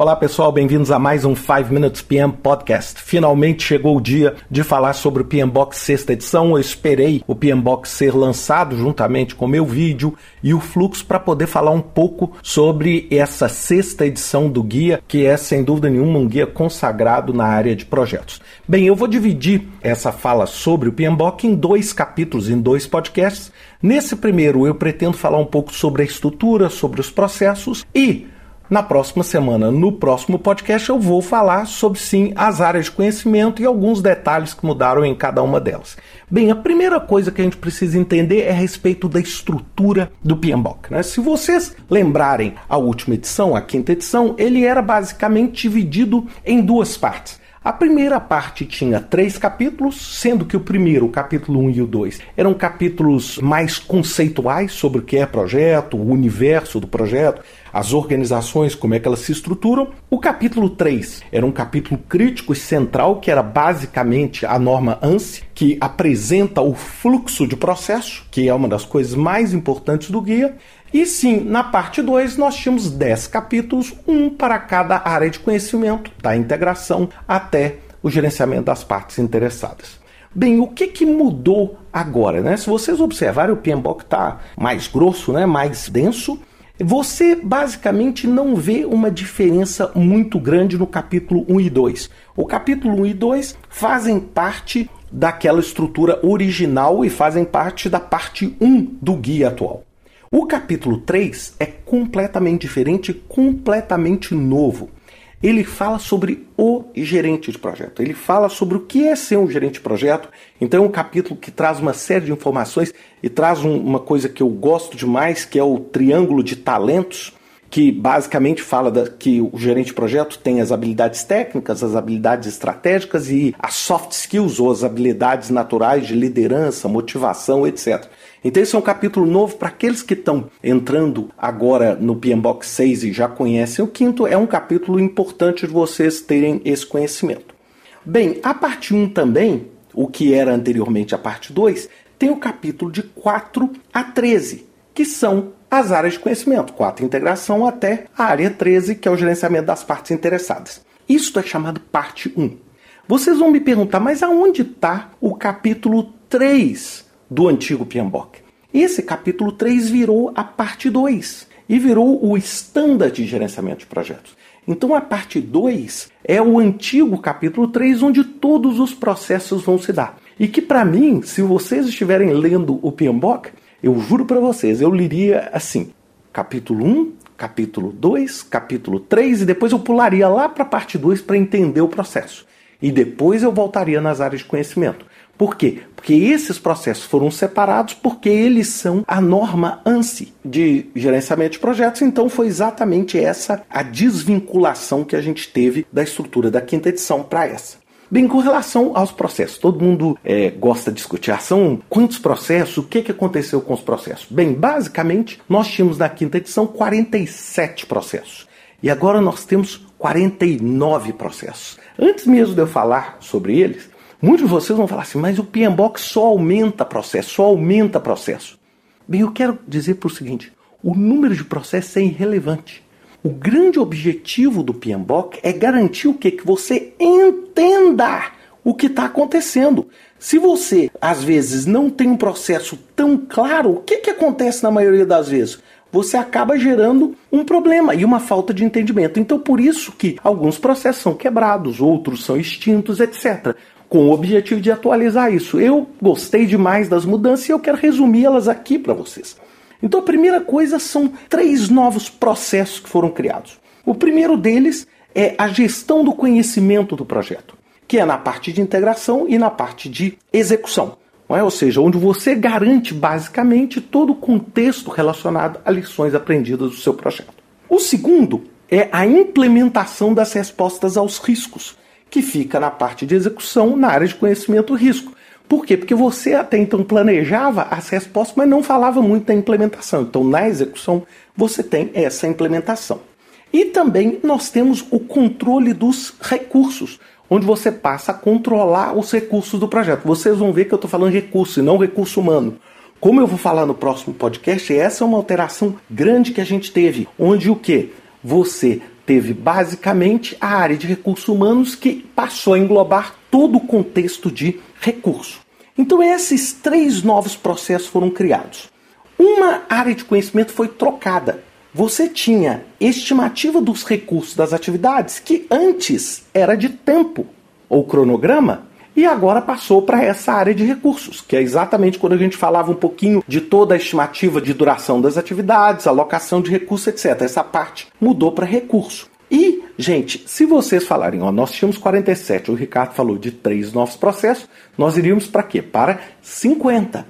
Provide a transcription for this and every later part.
Olá pessoal, bem-vindos a mais um 5 Minutes PM Podcast. Finalmente chegou o dia de falar sobre o PM Box sexta edição. Eu esperei o PM Box ser lançado juntamente com o meu vídeo e o fluxo para poder falar um pouco sobre essa sexta edição do guia, que é sem dúvida nenhuma um guia consagrado na área de projetos. Bem, eu vou dividir essa fala sobre o PM Box em dois capítulos, em dois podcasts. Nesse primeiro eu pretendo falar um pouco sobre a estrutura, sobre os processos e na próxima semana, no próximo podcast, eu vou falar sobre sim as áreas de conhecimento e alguns detalhes que mudaram em cada uma delas. Bem, a primeira coisa que a gente precisa entender é a respeito da estrutura do PMBOK. Né? Se vocês lembrarem a última edição, a quinta edição, ele era basicamente dividido em duas partes. A primeira parte tinha três capítulos, sendo que o primeiro, o capítulo 1 um e o 2, eram capítulos mais conceituais sobre o que é projeto, o universo do projeto, as organizações, como é que elas se estruturam. O capítulo 3 era um capítulo crítico e central, que era basicamente a norma ANSI, que apresenta o fluxo de processo, que é uma das coisas mais importantes do guia. E sim, na parte 2 nós tínhamos 10 capítulos, um para cada área de conhecimento, da integração até o gerenciamento das partes interessadas. Bem, o que, que mudou agora? Né? Se vocês observarem, o PMBOK está mais grosso, né? mais denso. Você basicamente não vê uma diferença muito grande no capítulo 1 e 2. O capítulo 1 e 2 fazem parte daquela estrutura original e fazem parte da parte 1 do guia atual. O capítulo 3 é completamente diferente, completamente novo. Ele fala sobre o gerente de projeto. Ele fala sobre o que é ser um gerente de projeto. Então é um capítulo que traz uma série de informações e traz um, uma coisa que eu gosto demais, que é o triângulo de talentos, que basicamente fala da, que o gerente de projeto tem as habilidades técnicas, as habilidades estratégicas e as soft skills ou as habilidades naturais de liderança, motivação, etc. Então esse é um capítulo novo para aqueles que estão entrando agora no PMBOK 6 e já conhecem o quinto, é um capítulo importante de vocês terem esse conhecimento. Bem, a parte 1 também, o que era anteriormente a parte 2, tem o capítulo de 4 a 13, que são as áreas de conhecimento, 4 integração até a área 13, que é o gerenciamento das partes interessadas. Isto é chamado parte 1. Vocês vão me perguntar, mas aonde está o capítulo 3 do antigo PMBOK. Esse capítulo 3 virou a parte 2 e virou o standard de gerenciamento de projetos. Então a parte 2 é o antigo capítulo 3 onde todos os processos vão se dar. E que para mim, se vocês estiverem lendo o PMBOK, eu juro para vocês, eu liria assim: capítulo 1, capítulo 2, capítulo 3 e depois eu pularia lá para a parte 2 para entender o processo. E depois eu voltaria nas áreas de conhecimento. Por quê? Porque esses processos foram separados porque eles são a norma ANSI de gerenciamento de projetos, então foi exatamente essa a desvinculação que a gente teve da estrutura da quinta edição para essa. Bem, com relação aos processos, todo mundo é, gosta de discutir. São quantos processos? O que, que aconteceu com os processos? Bem, basicamente, nós tínhamos na quinta edição 47 processos. E agora nós temos 49 processos. Antes mesmo de eu falar sobre eles, Muitos de vocês vão falar assim, mas o PMBOK só aumenta processo, só aumenta processo. Bem, eu quero dizer para o seguinte: o número de processos é irrelevante. O grande objetivo do PMBOK é garantir o quê? Que você entenda o que está acontecendo. Se você, às vezes, não tem um processo tão claro, o que, que acontece na maioria das vezes? Você acaba gerando um problema e uma falta de entendimento. Então, por isso que alguns processos são quebrados, outros são extintos, etc com o objetivo de atualizar isso. Eu gostei demais das mudanças e eu quero resumi-las aqui para vocês. Então, a primeira coisa são três novos processos que foram criados. O primeiro deles é a gestão do conhecimento do projeto, que é na parte de integração e na parte de execução. É? Ou seja, onde você garante basicamente todo o contexto relacionado a lições aprendidas do seu projeto. O segundo é a implementação das respostas aos riscos, que fica na parte de execução, na área de conhecimento risco. Por quê? Porque você até então planejava as respostas, mas não falava muito da implementação. Então, na execução, você tem essa implementação. E também nós temos o controle dos recursos, onde você passa a controlar os recursos do projeto. Vocês vão ver que eu estou falando recurso e não recurso humano. Como eu vou falar no próximo podcast, essa é uma alteração grande que a gente teve, onde o que? Você teve basicamente a área de recursos humanos que passou a englobar todo o contexto de recurso. Então, esses três novos processos foram criados. Uma área de conhecimento foi trocada. Você tinha estimativa dos recursos das atividades, que antes era de tempo ou cronograma, e agora passou para essa área de recursos, que é exatamente quando a gente falava um pouquinho de toda a estimativa de duração das atividades, alocação de recursos, etc. Essa parte mudou para recurso. E, gente, se vocês falarem, ó, nós tínhamos 47, o Ricardo falou de três novos processos, nós iríamos para quê? Para 50.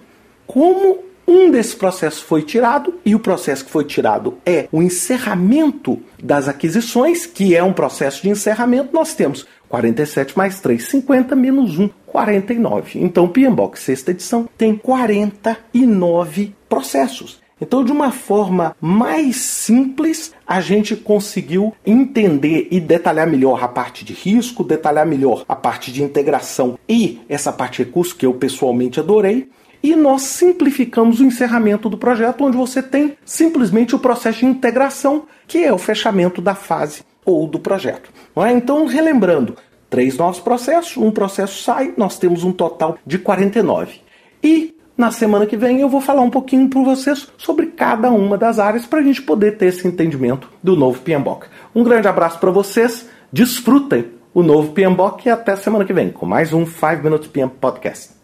Como um desses processos foi tirado, e o processo que foi tirado é o encerramento das aquisições, que é um processo de encerramento, nós temos 47 mais 3, 50 menos 1, 49. Então o PMBOK sexta edição tem 49 processos. Então, de uma forma mais simples, a gente conseguiu entender e detalhar melhor a parte de risco, detalhar melhor a parte de integração e essa parte de recurso que eu pessoalmente adorei. E nós simplificamos o encerramento do projeto, onde você tem simplesmente o processo de integração, que é o fechamento da fase ou do projeto. É? Então, relembrando, três novos processos, um processo sai, nós temos um total de 49. E na semana que vem eu vou falar um pouquinho para vocês sobre cada uma das áreas para a gente poder ter esse entendimento do novo PMBOK. Um grande abraço para vocês, desfrutem o novo PMBOK e até semana que vem com mais um 5 Minutes PM Podcast.